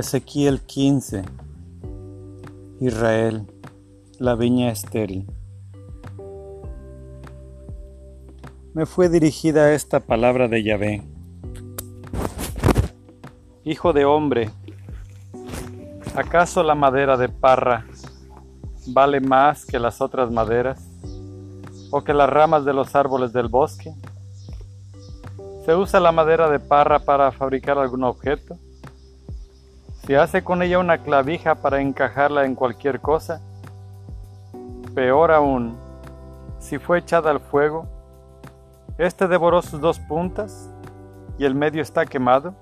Ezequiel 15 Israel, la viña estéril. Me fue dirigida esta palabra de Yahvé. Hijo de hombre, ¿acaso la madera de parra vale más que las otras maderas o que las ramas de los árboles del bosque? ¿Se usa la madera de parra para fabricar algún objeto? ¿Se hace con ella una clavija para encajarla en cualquier cosa? Peor aún, si fue echada al fuego, ¿este devoró sus dos puntas y el medio está quemado?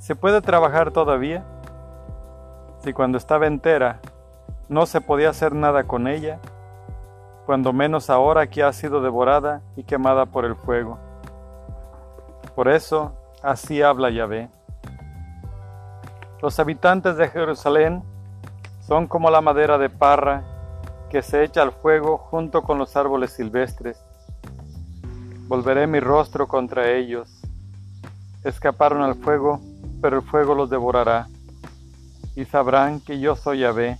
¿Se puede trabajar todavía? Si cuando estaba entera no se podía hacer nada con ella, cuando menos ahora que ha sido devorada y quemada por el fuego. Por eso, así habla Yahvé. Los habitantes de Jerusalén son como la madera de parra que se echa al fuego junto con los árboles silvestres. Volveré mi rostro contra ellos. Escaparon al fuego, pero el fuego los devorará. Y sabrán que yo soy Yahvé,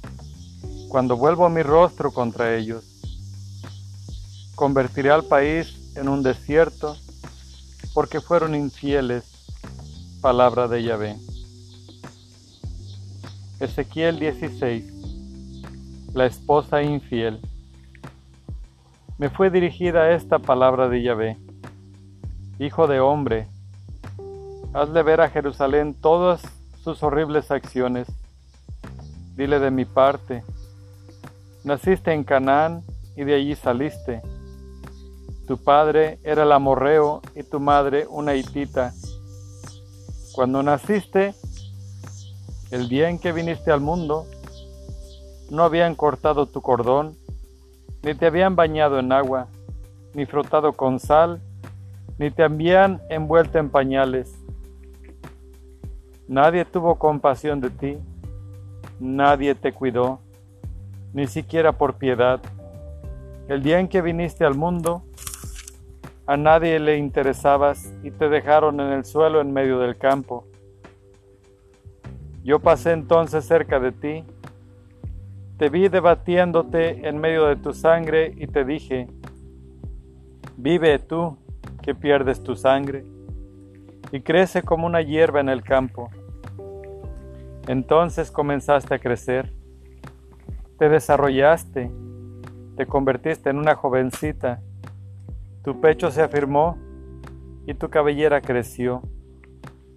cuando vuelvo mi rostro contra ellos. Convertiré al país en un desierto, porque fueron infieles. Palabra de Yahvé. Ezequiel 16 La esposa infiel Me fue dirigida esta palabra de Yahvé Hijo de hombre, hazle ver a Jerusalén todas sus horribles acciones. Dile de mi parte, naciste en Canaán y de allí saliste. Tu padre era el amorreo y tu madre una hitita. Cuando naciste, el día en que viniste al mundo, no habían cortado tu cordón, ni te habían bañado en agua, ni frotado con sal, ni te habían envuelto en pañales. Nadie tuvo compasión de ti, nadie te cuidó, ni siquiera por piedad. El día en que viniste al mundo, a nadie le interesabas y te dejaron en el suelo en medio del campo. Yo pasé entonces cerca de ti, te vi debatiéndote en medio de tu sangre y te dije, vive tú que pierdes tu sangre y crece como una hierba en el campo. Entonces comenzaste a crecer, te desarrollaste, te convertiste en una jovencita, tu pecho se afirmó y tu cabellera creció,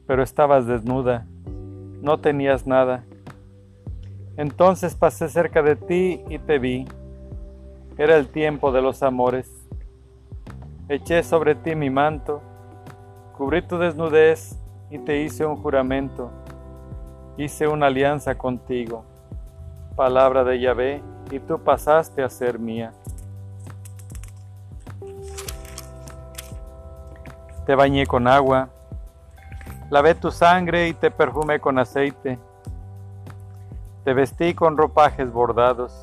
pero estabas desnuda no tenías nada. Entonces pasé cerca de ti y te vi. Era el tiempo de los amores. Eché sobre ti mi manto, cubrí tu desnudez y te hice un juramento. Hice una alianza contigo. Palabra de Yahvé, y tú pasaste a ser mía. Te bañé con agua Lavé tu sangre y te perfumé con aceite. Te vestí con ropajes bordados,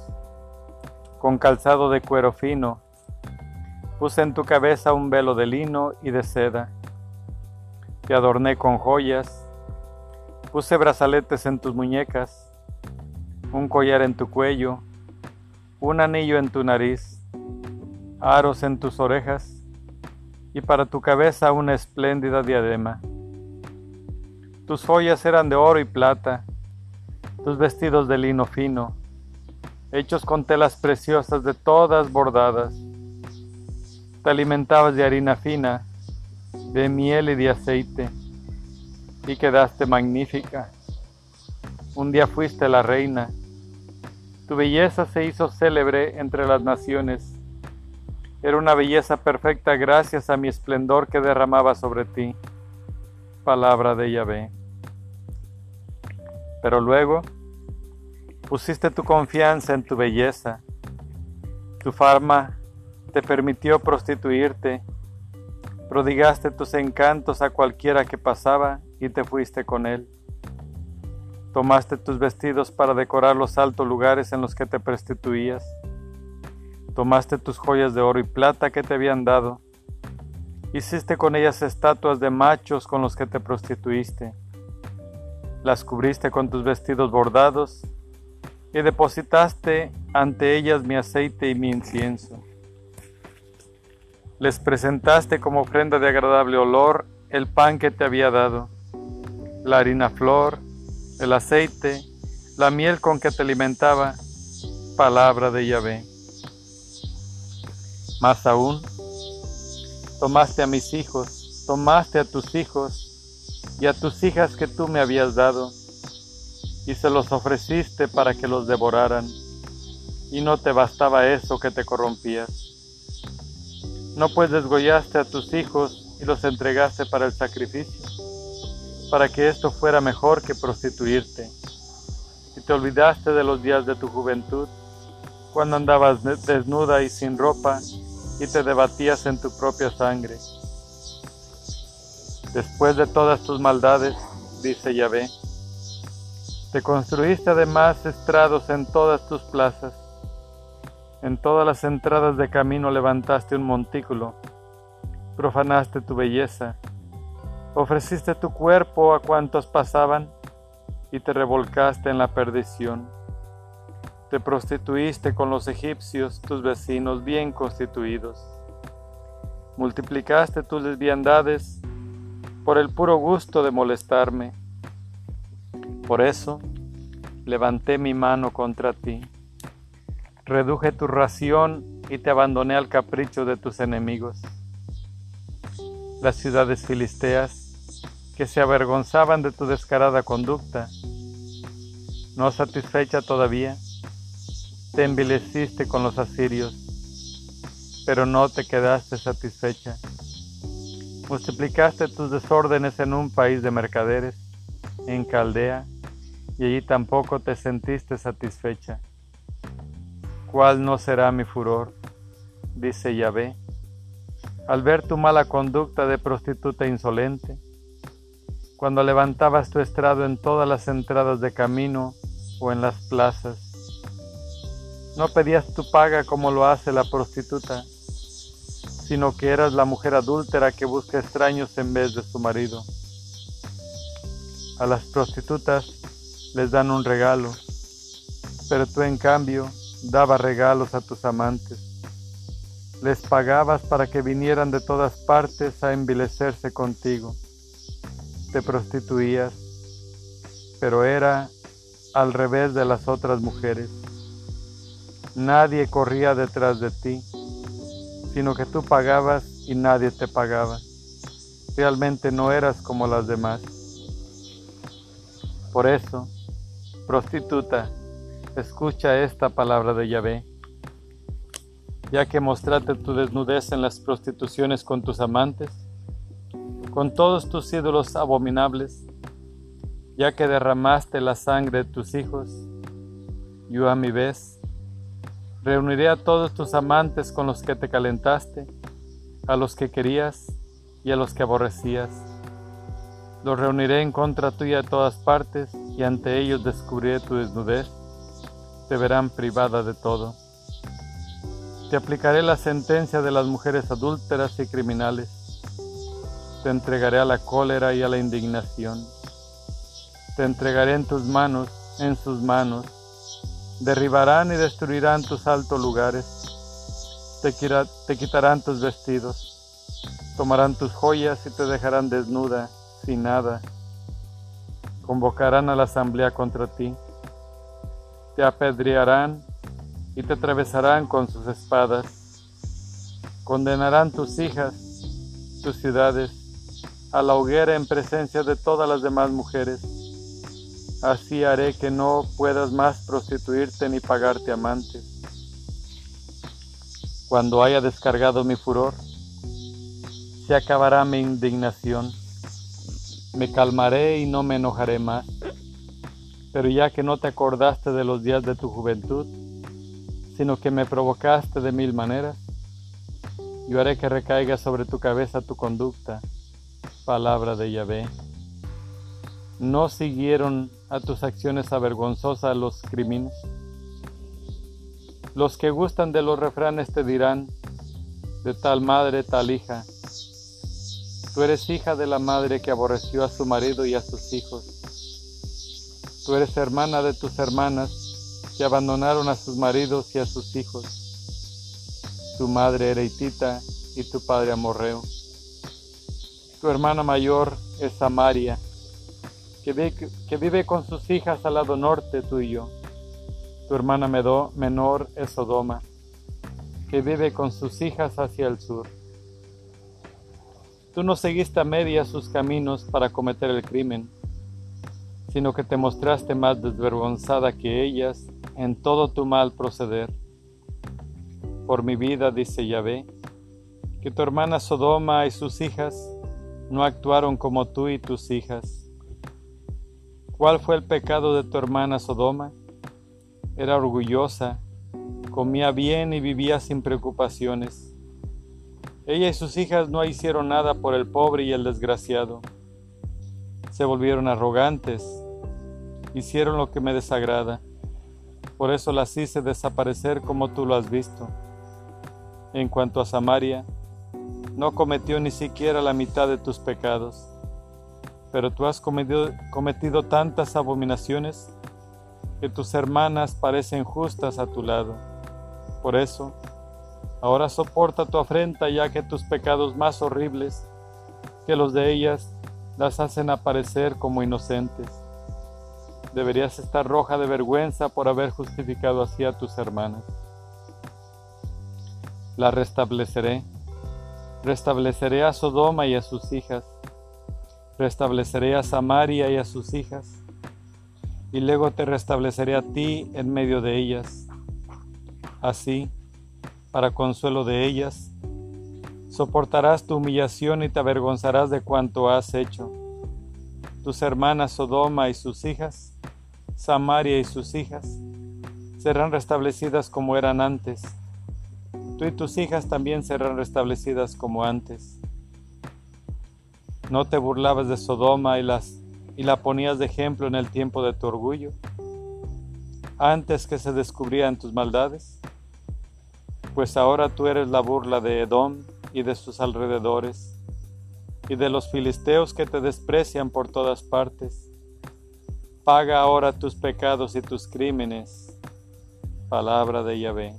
con calzado de cuero fino. Puse en tu cabeza un velo de lino y de seda. Te adorné con joyas. Puse brazaletes en tus muñecas, un collar en tu cuello, un anillo en tu nariz, aros en tus orejas y para tu cabeza una espléndida diadema. Tus joyas eran de oro y plata, tus vestidos de lino fino, hechos con telas preciosas de todas bordadas. Te alimentabas de harina fina, de miel y de aceite, y quedaste magnífica. Un día fuiste la reina. Tu belleza se hizo célebre entre las naciones. Era una belleza perfecta gracias a mi esplendor que derramaba sobre ti. Palabra de Yahvé. Pero luego pusiste tu confianza en tu belleza. Tu farma te permitió prostituirte. Prodigaste tus encantos a cualquiera que pasaba y te fuiste con él. Tomaste tus vestidos para decorar los altos lugares en los que te prostituías. Tomaste tus joyas de oro y plata que te habían dado. Hiciste con ellas estatuas de machos con los que te prostituiste las cubriste con tus vestidos bordados y depositaste ante ellas mi aceite y mi incienso. Les presentaste como ofrenda de agradable olor el pan que te había dado, la harina flor, el aceite, la miel con que te alimentaba, palabra de Yahvé. Más aún, tomaste a mis hijos, tomaste a tus hijos y a tus hijas que tú me habías dado, y se los ofreciste para que los devoraran, y no te bastaba eso que te corrompías. No pues desgollaste a tus hijos y los entregaste para el sacrificio, para que esto fuera mejor que prostituirte. Y te olvidaste de los días de tu juventud, cuando andabas desnuda y sin ropa, y te debatías en tu propia sangre. Después de todas tus maldades, dice Yahvé, te construiste además estrados en todas tus plazas. En todas las entradas de camino levantaste un montículo, profanaste tu belleza, ofreciste tu cuerpo a cuantos pasaban y te revolcaste en la perdición. Te prostituiste con los egipcios, tus vecinos bien constituidos. Multiplicaste tus lesbiandades por el puro gusto de molestarme. Por eso levanté mi mano contra ti. Reduje tu ración y te abandoné al capricho de tus enemigos. Las ciudades filisteas, que se avergonzaban de tu descarada conducta, no satisfecha todavía, te envileciste con los asirios, pero no te quedaste satisfecha. Multiplicaste tus desórdenes en un país de mercaderes, en Caldea, y allí tampoco te sentiste satisfecha. ¿Cuál no será mi furor? dice Yahvé, al ver tu mala conducta de prostituta insolente, cuando levantabas tu estrado en todas las entradas de camino o en las plazas, no pedías tu paga como lo hace la prostituta, sino que eras la mujer adúltera que busca extraños en vez de su marido. A las prostitutas les dan un regalo, pero tú en cambio dabas regalos a tus amantes. Les pagabas para que vinieran de todas partes a envilecerse contigo. Te prostituías, pero era al revés de las otras mujeres. Nadie corría detrás de ti, sino que tú pagabas y nadie te pagaba. Realmente no eras como las demás. Por eso, prostituta, escucha esta palabra de Yahvé. Ya que mostraste tu desnudez en las prostituciones con tus amantes, con todos tus ídolos abominables, ya que derramaste la sangre de tus hijos, yo a mi vez Reuniré a todos tus amantes con los que te calentaste, a los que querías y a los que aborrecías. Los reuniré en contra tuya de todas partes y ante ellos descubriré tu desnudez. Te verán privada de todo. Te aplicaré la sentencia de las mujeres adúlteras y criminales. Te entregaré a la cólera y a la indignación. Te entregaré en tus manos, en sus manos, derribarán y destruirán tus altos lugares, te, quitarán tus vestidos, tomarán tus joyas y te dejarán desnuda, sin nada. Convocarán a la asamblea contra ti, te apedrearán y te atravesarán con sus espadas. Condenarán tus hijas, tus ciudades, a la hoguera en presencia de todas las demás mujeres Así haré que no puedas más prostituirte ni pagarte amantes. Cuando haya descargado mi furor, se acabará mi indignación. Me calmaré y no me enojaré más. Pero ya que no te acordaste de los días de tu juventud, sino que me provocaste de mil maneras, yo haré que recaiga sobre tu cabeza tu conducta. Palabra de Yahvé. No siguieron a tus acciones avergonzosas los crímenes. Los que gustan de los refranes te dirán, de tal madre, tal hija. Tú eres hija de la madre que aborreció a su marido y a sus hijos. Tú eres hermana de tus hermanas que abandonaron a sus maridos y a sus hijos. Tu madre era hitita y tu padre amorreo. Tu hermana mayor es Samaria, que, vive con sus hijas al lado norte tuyo. Tu hermana menor es Sodoma, que vive con sus hijas hacia el sur. Tú no seguiste a media sus caminos para cometer el crimen sino que te mostraste más desvergonzada que ellas en todo tu mal proceder. Por mi vida, dice Yahvé, que tu hermana Sodoma y sus hijas no actuaron como tú y tus hijas. ¿Cuál fue el pecado de tu hermana Sodoma? Era orgullosa, comía bien y vivía sin preocupaciones. Ella y sus hijas no hicieron nada por el pobre y el desgraciado. Se volvieron arrogantes, hicieron lo que me desagrada. Por eso las hice desaparecer como tú lo has visto. En cuanto a Samaria, no cometió ni siquiera la mitad de tus pecados. Pero tú has cometido, cometido tantas abominaciones que tus hermanas parecen justas a tu lado. Por eso, ahora soporta tu afrenta ya que tus pecados más horribles que los de ellas las hacen aparecer como inocentes deberías estar roja de vergüenza por haber justificado así a tus hermanas. La restableceré, restableceré a Sodoma y a sus hijas, restableceré a Samaria y a sus hijas, y luego te restableceré a ti en medio de ellas. Así, para consuelo de ellas, soportarás tu humillación y te avergonzarás de cuanto has hecho. Tus hermanas Sodoma y sus hijas Samaria y sus hijas serán restablecidas como eran antes. Tú y tus hijas también serán restablecidas como antes. ¿No te burlabas de Sodoma y, las, y la ponías de ejemplo en el tiempo de tu orgullo? Antes que se descubrían tus maldades. Pues ahora tú eres la burla de Edom y de sus alrededores, y de los filisteos que te desprecian por todas partes Paga ahora tus pecados y tus crímenes. Palabra de Yahvé.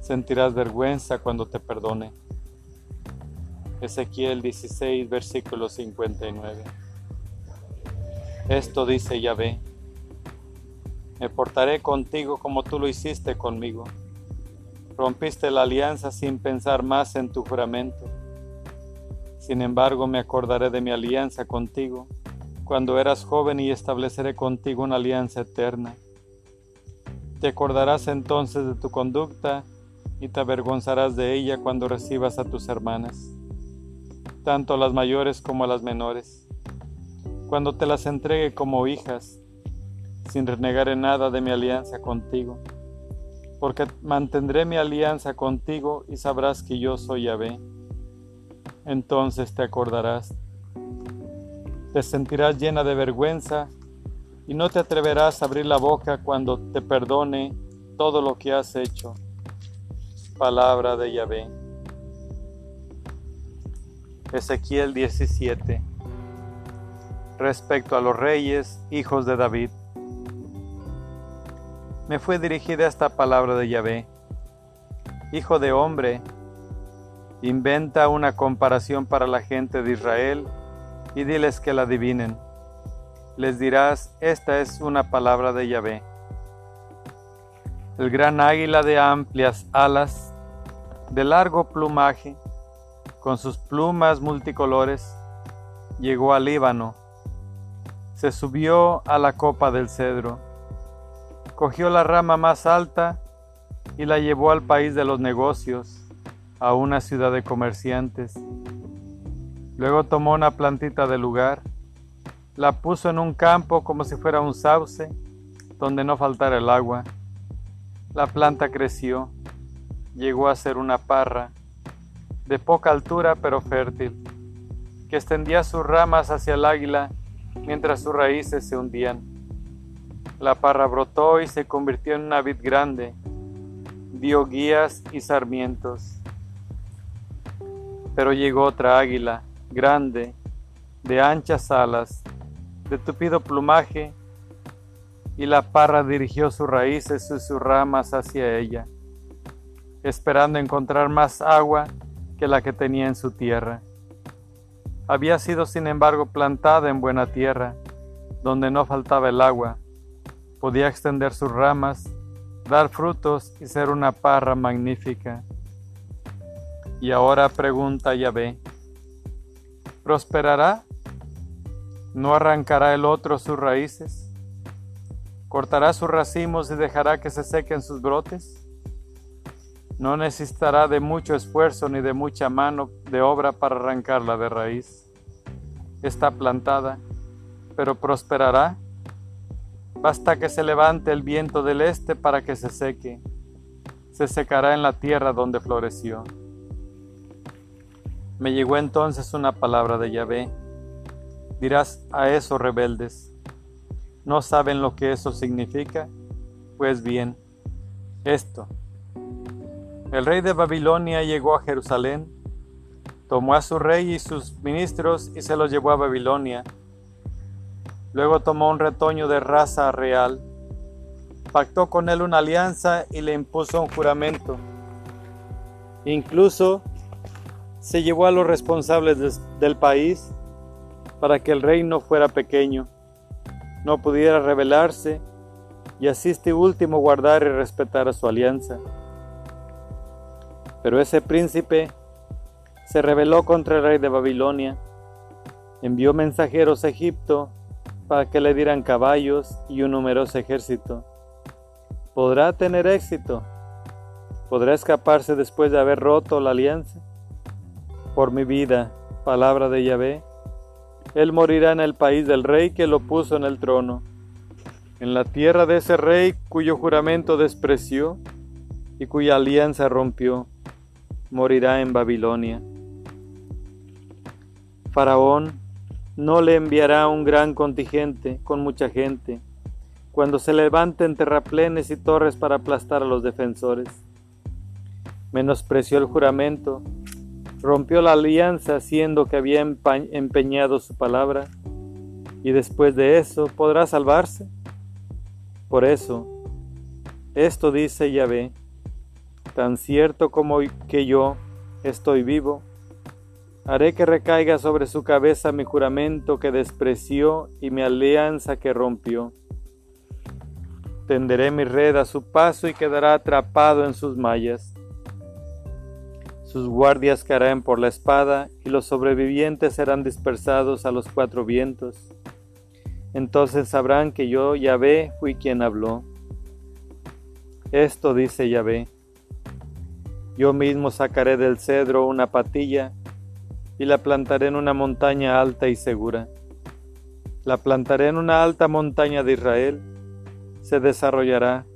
Sentirás vergüenza cuando te perdone. Ezequiel 16, versículo 59. Esto dice Yahvé. Me portaré contigo como tú lo hiciste conmigo. Rompiste la alianza sin pensar más en tu juramento. Sin embargo, me acordaré de mi alianza contigo cuando eras joven y estableceré contigo una alianza eterna. Te acordarás entonces de tu conducta y te avergonzarás de ella cuando recibas a tus hermanas, tanto a las mayores como a las menores, cuando te las entregue como hijas, sin renegar en nada de mi alianza contigo, porque mantendré mi alianza contigo y sabrás que yo soy Yahvé. Entonces te acordarás te sentirás llena de vergüenza y no te atreverás a abrir la boca cuando te perdone todo lo que has hecho. Palabra de Yahvé. Ezequiel 17. Respecto a los reyes, hijos de David. Me fue dirigida esta palabra de Yahvé. Hijo de hombre, inventa una comparación para la gente de Israel y diles que la adivinen. Les dirás, esta es una palabra de Yahvé. El gran águila de amplias alas, de largo plumaje, con sus plumas multicolores, llegó al Líbano, se subió a la copa del cedro, cogió la rama más alta y la llevó al país de los negocios, a una ciudad de comerciantes Luego tomó una plantita del lugar, la puso en un campo como si fuera un sauce, donde no faltara el agua. La planta creció, llegó a ser una parra, de poca altura pero fértil, que extendía sus ramas hacia el águila mientras sus raíces se hundían. La parra brotó y se convirtió en una vid grande, dio guías y sarmientos. Pero llegó otra águila, grande, de anchas alas, de tupido plumaje, y la parra dirigió sus raíces y sus ramas hacia ella, esperando encontrar más agua que la que tenía en su tierra. Había sido sin embargo plantada en buena tierra, donde no faltaba el agua, podía extender sus ramas, dar frutos y ser una parra magnífica. Y ahora pregunta Yahvé, ¿prosperará? ¿No arrancará el otro sus raíces? ¿Cortará sus racimos y dejará que se sequen sus brotes? No necesitará de mucho esfuerzo ni de mucha mano de obra para arrancarla de raíz. Está plantada, pero prosperará. Basta que se levante el viento del este para que se seque. Se secará en la tierra donde floreció. Me llegó entonces una palabra de Yahvé. Dirás a esos rebeldes, ¿no saben lo que eso significa? Pues bien, esto. El rey de Babilonia llegó a Jerusalén, tomó a su rey y sus ministros y se los llevó a Babilonia. Luego tomó un retoño de raza real, pactó con él una alianza y le impuso un juramento. Incluso se llevó a los responsables del país para que el reino fuera pequeño, no pudiera rebelarse y así este último guardar y respetar su alianza. Pero ese príncipe se rebeló contra el rey de Babilonia, envió mensajeros a Egipto para que le dieran caballos y un numeroso ejército. ¿Podrá tener éxito? ¿Podrá escaparse después de haber roto la alianza? por mi vida, palabra de Yahvé. Él morirá en el país del rey que lo puso en el trono, en la tierra de ese rey cuyo juramento despreció y cuya alianza rompió. Morirá en Babilonia. Faraón no le enviará un gran contingente con mucha gente, cuando se levanten terraplenes y torres para aplastar a los defensores. Menospreció el juramento rompió la alianza siendo que había empeñado su palabra, y después de eso podrá salvarse. Por eso, esto dice Yahvé, tan cierto como que yo estoy vivo, haré que recaiga sobre su cabeza mi juramento que despreció y mi alianza que rompió. Tenderé mi red a su paso y quedará atrapado en sus mallas sus guardias caerán por la espada y los sobrevivientes serán dispersados a los cuatro vientos. Entonces sabrán que yo, Yahvé, fui quien habló. Esto dice Yahvé. Yo mismo sacaré del cedro una patilla y la plantaré en una montaña alta y segura. La plantaré en una alta montaña de Israel. Se desarrollará,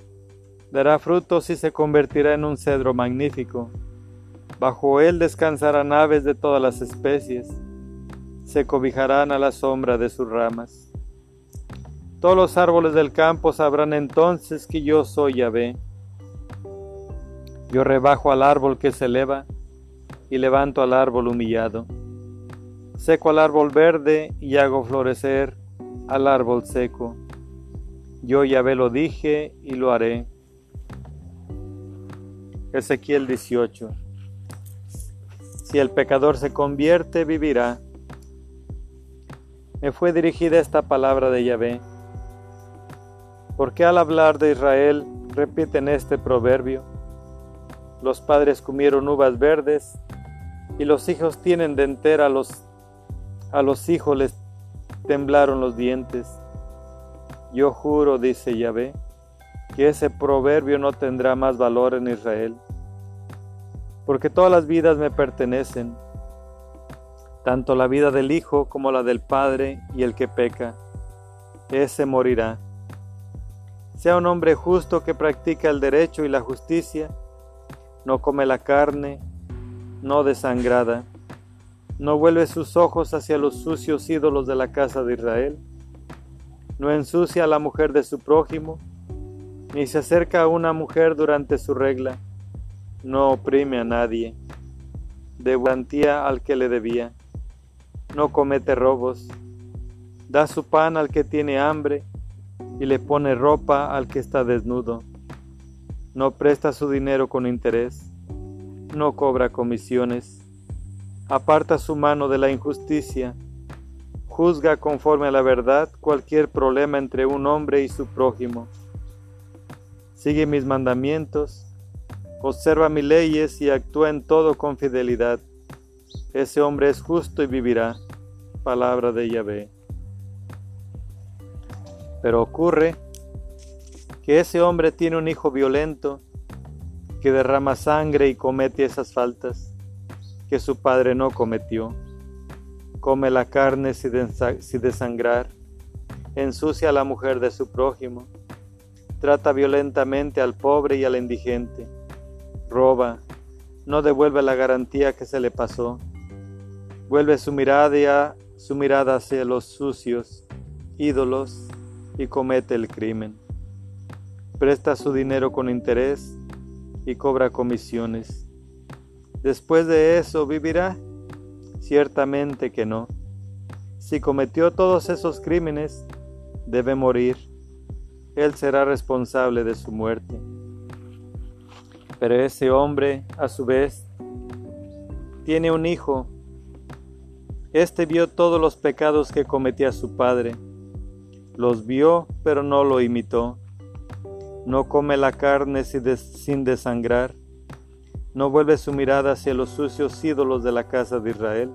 dará frutos y se convertirá en un cedro magnífico Bajo él descansarán aves de todas las especies, se cobijarán a la sombra de sus ramas. Todos los árboles del campo sabrán entonces que yo soy Yahvé. Yo rebajo al árbol que se eleva y levanto al árbol humillado. Seco al árbol verde y hago florecer al árbol seco. Yo Yahvé lo dije y lo haré. Ezequiel 18 si el pecador se convierte, vivirá. Me fue dirigida esta palabra de Yahvé. porque al hablar de Israel repiten este proverbio? Los padres comieron uvas verdes y los hijos tienen de entera los, a los hijos les temblaron los dientes. Yo juro, dice Yahvé, que ese proverbio no tendrá más valor en Israel porque todas las vidas me pertenecen, tanto la vida del Hijo como la del Padre y el que peca, ese morirá. Sea un hombre justo que practica el derecho y la justicia, no come la carne, no desangrada, no vuelve sus ojos hacia los sucios ídolos de la casa de Israel, no ensucia a la mujer de su prójimo, ni se acerca a una mujer durante su regla no oprime a nadie, de garantía al que le debía, no comete robos, Da su pan al que tiene hambre y le pone ropa al que está desnudo. No presta su dinero con interés, no cobra comisiones, aparta su mano de la injusticia, juzga conforme a la verdad cualquier problema entre un hombre y su prójimo. Sigue mis mandamientos, observa mis leyes y actúa en todo con fidelidad. Ese hombre es justo y vivirá. Palabra de Yahvé. Pero ocurre que ese hombre tiene un hijo violento que derrama sangre y comete esas faltas que su padre no cometió. Come la carne sin desangrar, ensucia a la mujer de su prójimo, trata violentamente al pobre y al indigente, roba, no devuelve la garantía que se le pasó, vuelve su mirada, su mirada hacia los sucios ídolos y comete el crimen. Presta su dinero con interés y cobra comisiones. Después de eso vivirá? Ciertamente que no. Si cometió todos esos crímenes, debe morir. Él será responsable de su muerte. Pero ese hombre, a su vez, tiene un hijo. Este vio todos los pecados que cometía su padre los vio, pero no lo imitó. No come la carne sin desangrar. No vuelve su mirada hacia los sucios ídolos de la casa de Israel.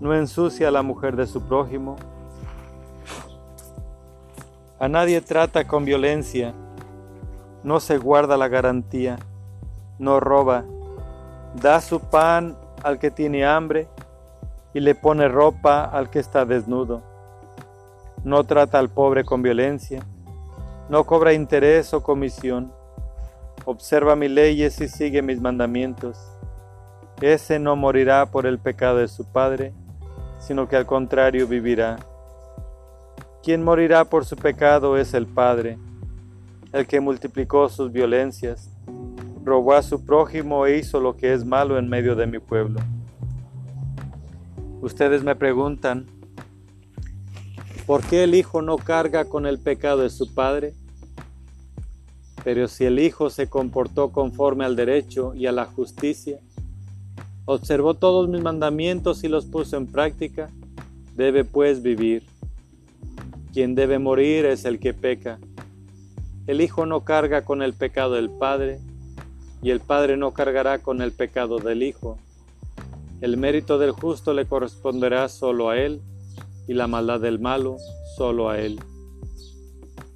No ensucia a la mujer de su prójimo. A nadie trata con violencia. No se guarda la garantía. No roba. Da su pan al que tiene hambre y le pone ropa al que está desnudo no trata al pobre con violencia, no cobra interés o comisión, observa mis leyes y sigue mis mandamientos. Ese no morirá por el pecado de su padre, sino que al contrario vivirá. Quien morirá por su pecado es el Padre, el que multiplicó sus violencias, robó a su prójimo e hizo lo que es malo en medio de mi pueblo. Ustedes me preguntan, ¿Por qué el Hijo no carga con el pecado de su Padre? Pero si el Hijo se comportó conforme al derecho y a la justicia, observó todos mis mandamientos y los puso en práctica, debe pues vivir. Quien debe morir es el que peca. El Hijo no carga con el pecado del Padre, y el Padre no cargará con el pecado del Hijo. El mérito del justo le corresponderá solo a Él y la maldad del malo solo a él.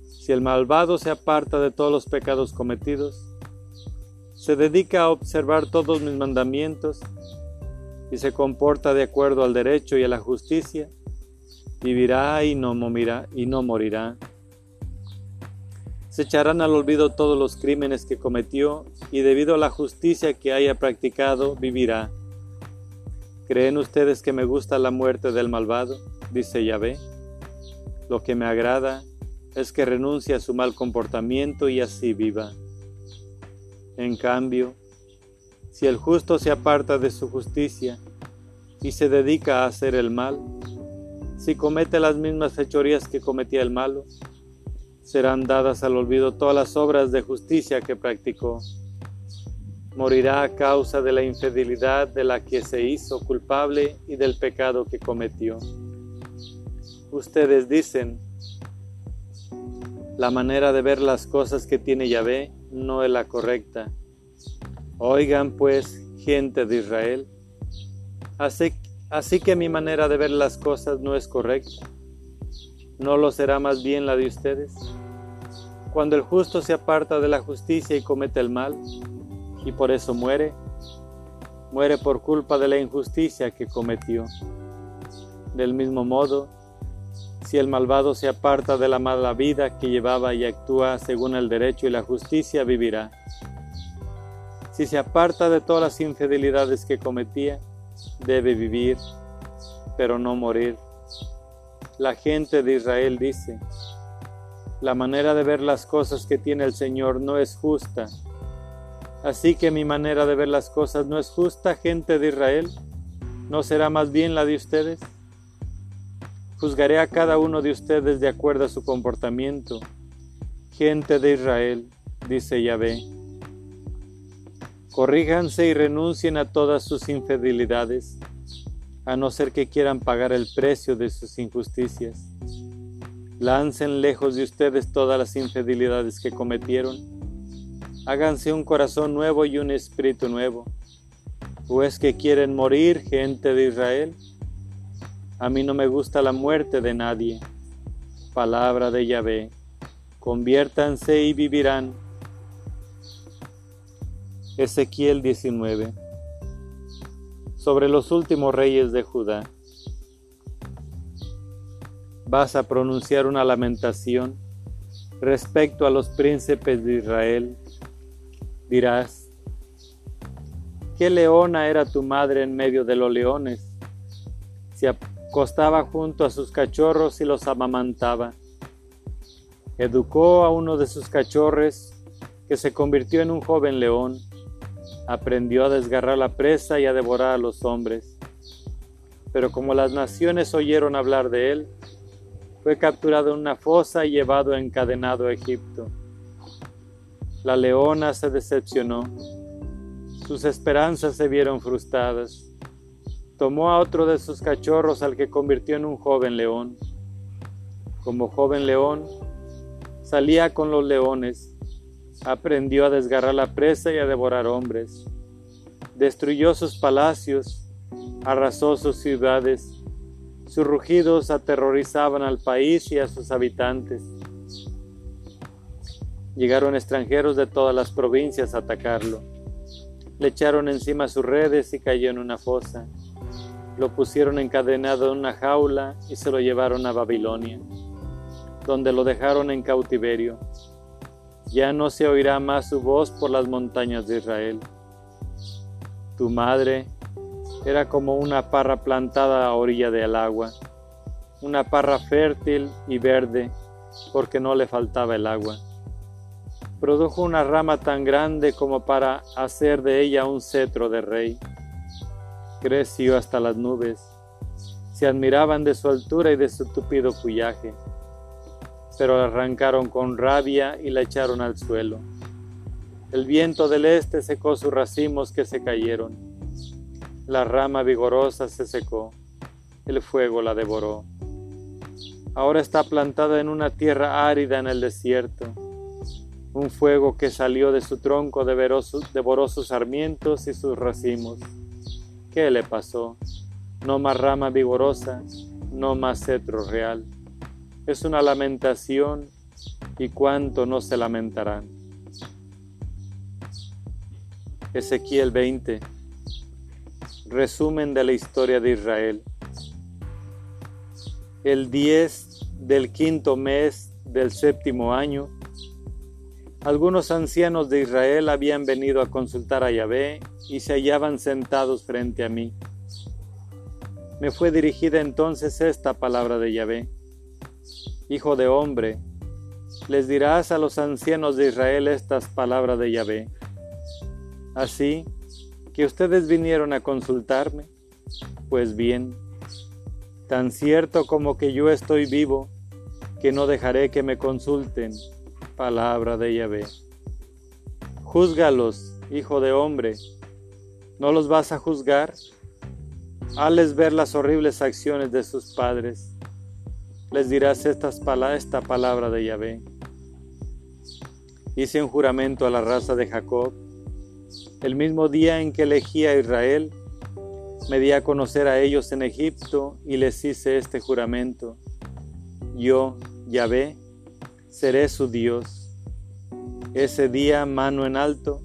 Si el malvado se aparta de todos los pecados cometidos, se dedica a observar todos mis mandamientos y se comporta de acuerdo al derecho y a la justicia, vivirá y no morirá. Y no morirá. Se echarán al olvido todos los crímenes que cometió y debido a la justicia que haya practicado, vivirá. ¿Creen ustedes que me gusta la muerte del malvado? Dice Yahvé. Lo que me agrada es que renuncie a su mal comportamiento y así viva. En cambio, si el justo se aparta de su justicia y se dedica a hacer el mal, si comete las mismas fechorías que cometía el malo, serán dadas al olvido todas las obras de justicia que practicó. Morirá a causa de la infidelidad de la que se hizo culpable y del pecado que cometió ustedes dicen, la manera de ver las cosas que tiene Yahvé no es la correcta. Oigan pues, gente de Israel, así, así que mi manera de ver las cosas no es correcta. ¿No lo será más bien la de ustedes? Cuando el justo se aparta de la justicia y comete el mal, y por eso muere, muere por culpa de la injusticia que cometió. Del mismo modo, si el malvado se aparta de la mala vida que llevaba y actúa según el derecho y la justicia, vivirá. Si se aparta de todas las infidelidades que cometía, debe vivir, pero no morir. La gente de Israel dice, la manera de ver las cosas que tiene el Señor no es justa. Así que mi manera de ver las cosas no es justa, gente de Israel. ¿No será más bien la de ustedes? Juzgaré a cada uno de ustedes de acuerdo a su comportamiento. Gente de Israel, dice Yahvé. Corríjanse y renuncien a todas sus infidelidades, a no ser que quieran pagar el precio de sus injusticias. Lancen lejos de ustedes todas las infidelidades que cometieron. Háganse un corazón nuevo y un espíritu nuevo. ¿O es que quieren morir, gente de Israel? A mí no me gusta la muerte de nadie. Palabra de Yahvé. Conviértanse y vivirán. Ezequiel 19. Sobre los últimos reyes de Judá. Vas a pronunciar una lamentación respecto a los príncipes de Israel. Dirás, ¿qué leona era tu madre en medio de los leones? Acostaba junto a sus cachorros y los amamantaba. Educó a uno de sus cachorros que se convirtió en un joven león aprendió a desgarrar la presa y a devorar a los hombres. Pero como las naciones oyeron hablar de él, fue capturado en una fosa y llevado encadenado a Egipto. La leona se decepcionó, sus esperanzas se vieron frustradas. Tomó a otro de sus cachorros al que convirtió en un joven león. Como joven león, salía con los leones aprendió a desgarrar la presa y a devorar hombres. Destruyó sus palacios, arrasó sus ciudades. Sus rugidos aterrorizaban al país y a sus habitantes. Llegaron extranjeros de todas las provincias a atacarlo. Le echaron encima sus redes y cayó en una fosa. Lo pusieron encadenado en una jaula y se lo llevaron a Babilonia, donde lo dejaron en cautiverio ya no se oirá más su voz por las montañas de Israel. Tu madre era como una parra plantada a orilla del agua, una parra fértil y verde, porque no le faltaba el agua. Produjo una rama tan grande como para hacer de ella un cetro de rey. Creció hasta las nubes, se admiraban de su altura y de su tupido follaje pero la arrancaron con rabia y la echaron al suelo. El viento del este secó sus racimos que se cayeron. La rama vigorosa se secó, el fuego la devoró. Ahora está plantada en una tierra árida en el desierto. Un fuego que salió de su tronco devoró, sus sarmientos y sus racimos. ¿Qué le pasó? No más rama vigorosa, no más cetro real es una lamentación y cuánto no se lamentarán. Ezequiel 20. Resumen de la historia de Israel. El 10 del quinto mes del séptimo año, algunos ancianos de Israel habían venido a consultar a Yahvé y se hallaban sentados frente a mí. Me fue dirigida entonces esta palabra de Yahvé Hijo de hombre, les dirás a los ancianos de Israel estas palabras de Yahvé. Así que ustedes vinieron a consultarme, pues bien, tan cierto como que yo estoy vivo, que no dejaré que me consulten. Palabra de Yahvé. Júzgalos, hijo de hombre. ¿No los vas a juzgar? Hales ver las horribles acciones de sus padres les dirás estas esta palabra de Yahvé. Hice un juramento a la raza de Jacob. El mismo día en que elegí a Israel, me di a conocer a ellos en Egipto y les hice este juramento. Yo, Yahvé, seré su Dios. Ese día, mano en alto,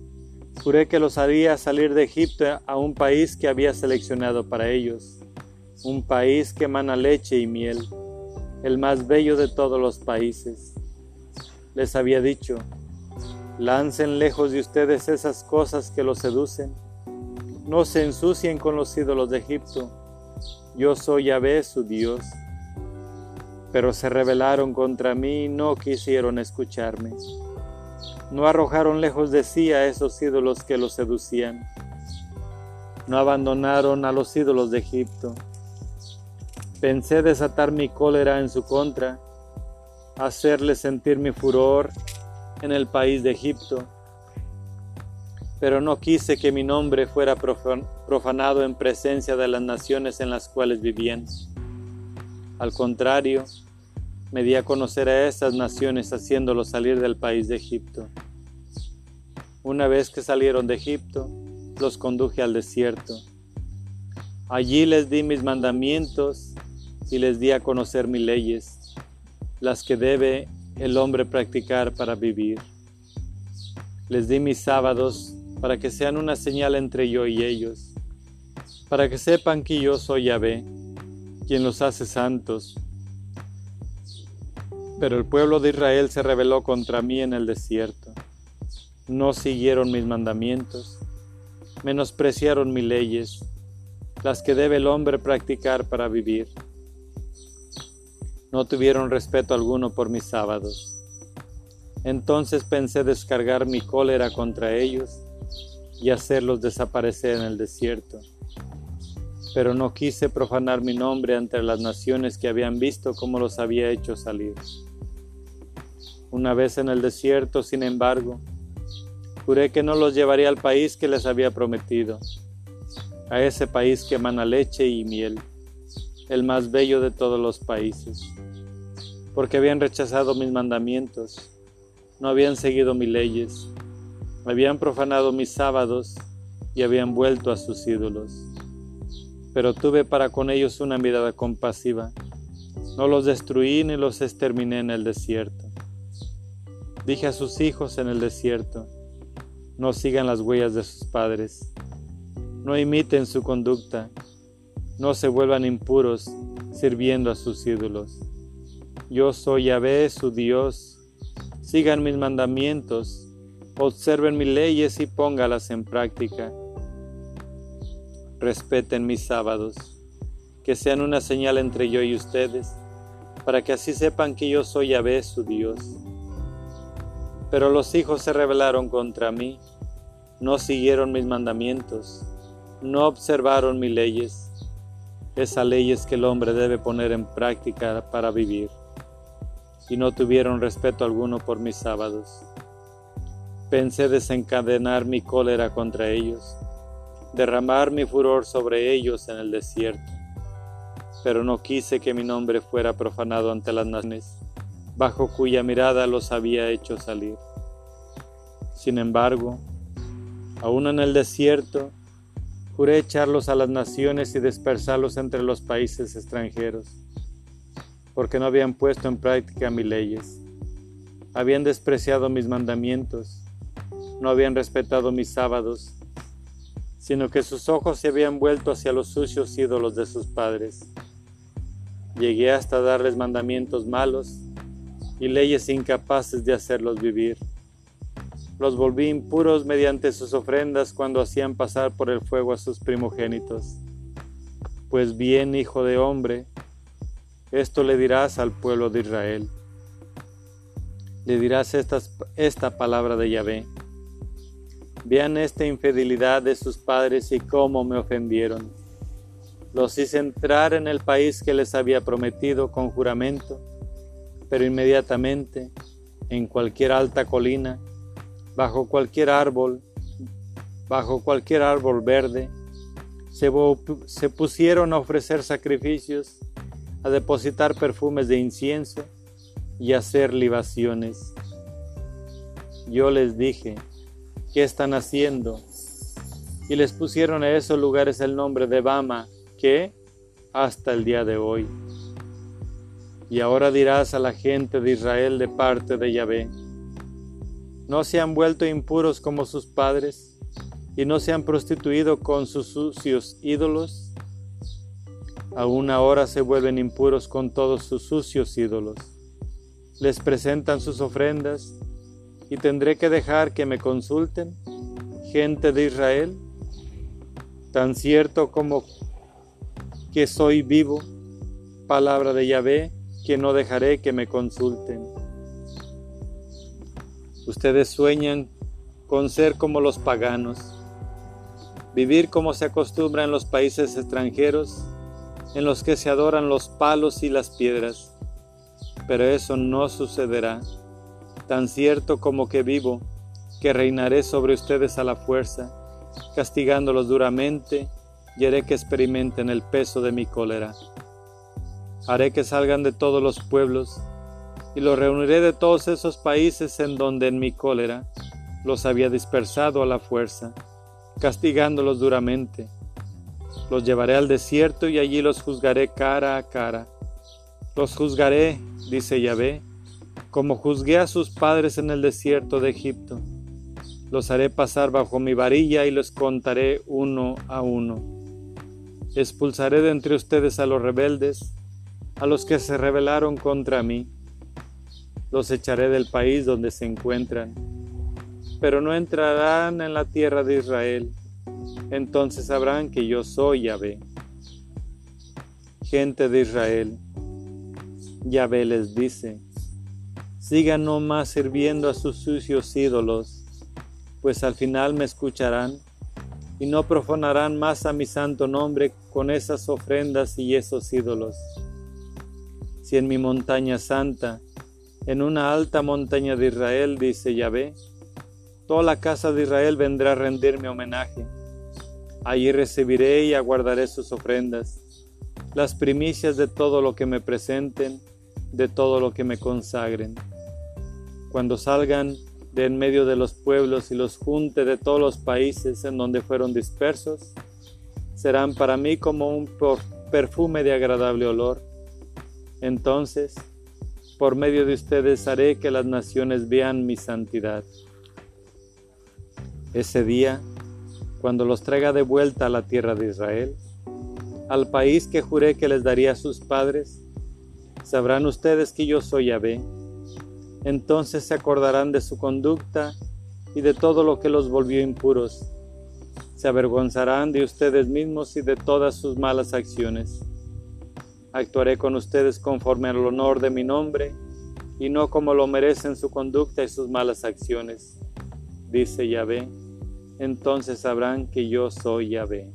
juré que los haría salir de Egipto a un país que había seleccionado para ellos, un país que emana leche y miel el más bello de todos los países. Les había dicho, lancen lejos de ustedes esas cosas que los seducen, no se ensucien con los ídolos de Egipto, yo soy Yahvé su Dios. Pero se rebelaron contra mí y no quisieron escucharme. No arrojaron lejos de sí a esos ídolos que los seducían. No abandonaron a los ídolos de Egipto Pensé desatar mi cólera en su contra, hacerle sentir mi furor en el país de Egipto, pero no quise que mi nombre fuera profanado en presencia de las naciones en las cuales vivían. Al contrario, me di a conocer a esas naciones haciéndolos salir del país de Egipto. Una vez que salieron de Egipto, los conduje al desierto. Allí les di mis mandamientos y les di a conocer mis leyes, las que debe el hombre practicar para vivir. Les di mis sábados para que sean una señal entre yo y ellos, para que sepan que yo soy Yahvé, quien los hace santos. Pero el pueblo de Israel se rebeló contra mí en el desierto. No siguieron mis mandamientos, menospreciaron mis leyes, las que debe el hombre practicar para vivir. No tuvieron respeto alguno por mis sábados. Entonces pensé descargar mi cólera contra ellos y hacerlos desaparecer en el desierto. Pero no quise profanar mi nombre ante las naciones que habían visto cómo los había hecho salir. Una vez en el desierto, sin embargo, juré que no los llevaría al país que les había prometido, a ese país que emana leche y miel, el más bello de todos los países, porque habían rechazado mis mandamientos, no habían seguido mis leyes, habían profanado mis sábados y habían vuelto a sus ídolos. Pero tuve para con ellos una mirada compasiva, no los destruí ni los exterminé en el desierto. Dije a sus hijos en el desierto, no sigan las huellas de sus padres, no imiten su conducta, no se vuelvan impuros sirviendo a sus ídolos. Yo soy Yahvé, su Dios, sigan mis mandamientos, observen mis leyes y póngalas en práctica. Respeten mis sábados, que sean una señal entre yo y ustedes, para que así sepan que yo soy Yahvé, su Dios. Pero los hijos se rebelaron contra mí, no siguieron mis mandamientos, no observaron mis leyes, esas leyes que el hombre debe poner en práctica para vivir, y no tuvieron respeto alguno por mis sábados. Pensé desencadenar mi cólera contra ellos, derramar mi furor sobre ellos en el desierto, pero no quise que mi nombre fuera profanado ante las naciones bajo cuya mirada los había hecho salir. Sin embargo, aún en el desierto, juré echarlos a las naciones y dispersarlos entre los países extranjeros, porque no habían puesto en práctica mis leyes, habían despreciado mis mandamientos, no habían respetado mis sábados, sino que sus ojos se habían vuelto hacia los sucios ídolos de sus padres. Llegué hasta darles mandamientos malos y leyes incapaces de hacerlos vivir. Los volví impuros mediante sus ofrendas cuando hacían pasar por el fuego a sus primogénitos. Pues bien, hijo de hombre, esto le dirás al pueblo de Israel. Le dirás esta palabra de Yahvé. Vean esta infidelidad de sus padres y cómo me ofendieron. Los hice entrar en el país que les había prometido con juramento pero inmediatamente, en cualquier alta colina, bajo cualquier árbol, bajo cualquier árbol verde, se, pusieron a ofrecer sacrificios, a depositar perfumes de incienso y a hacer libaciones. Yo les dije, ¿qué están haciendo? Y les pusieron a esos lugares el nombre de Bama, que hasta el día de hoy. Y ahora dirás a la gente de Israel de parte de Yahvé, ¿no se han vuelto impuros como sus padres y no se han prostituido con sus sucios ídolos? Aún ahora se vuelven impuros con todos sus sucios ídolos. Les presentan sus ofrendas y tendré que dejar que me consulten, gente de Israel, tan cierto como que soy vivo, palabra de Yahvé, que no dejaré que me consulten. Ustedes sueñan con ser como los paganos, vivir como se acostumbra en los países extranjeros en los que se adoran los palos y las piedras. Pero eso no sucederá, tan cierto como que vivo, que reinaré sobre ustedes a la fuerza, castigándolos duramente, y haré que experimenten el peso de mi cólera. Haré que salgan de todos los pueblos, y los reuniré de todos esos países en donde en mi cólera los había dispersado a la fuerza, castigándolos duramente. Los llevaré al desierto y allí los juzgaré cara a cara. Los juzgaré, dice Yahvé, como juzgué a sus padres en el desierto de Egipto. Los haré pasar bajo mi varilla y los contaré uno a uno. Expulsaré de entre ustedes a los rebeldes, a los que se rebelaron contra mí. Los echaré del país donde se encuentran, pero no entrarán en la tierra de Israel. Entonces sabrán que yo soy Yahvé. Gente de Israel, Yahvé les dice, sigan no más sirviendo a sus sucios ídolos, pues al final me escucharán y no profanarán más a mi santo nombre con esas ofrendas y esos ídolos. Si en mi montaña santa, en una alta montaña de Israel, dice Yahvé, toda la casa de Israel vendrá a rendirme homenaje. Allí recibiré y aguardaré sus ofrendas, las primicias de todo lo que me presenten, de todo lo que me consagren. Cuando salgan de en medio de los pueblos y los junte de todos los países en donde fueron dispersos, serán para mí como un perfume de agradable olor. Entonces, por medio de ustedes haré que las naciones vean mi santidad. Ese día, cuando los traiga de vuelta a la tierra de Israel, al país que juré que les daría a sus padres, sabrán ustedes que yo soy Yahvé entonces se acordarán de su conducta y de todo lo que los volvió impuros. Se avergonzarán de ustedes mismos y de todas sus malas acciones. Actuaré con ustedes conforme al honor de mi nombre y no como lo merecen su conducta y sus malas acciones, dice Yahvé. Entonces sabrán que yo soy Yahvé.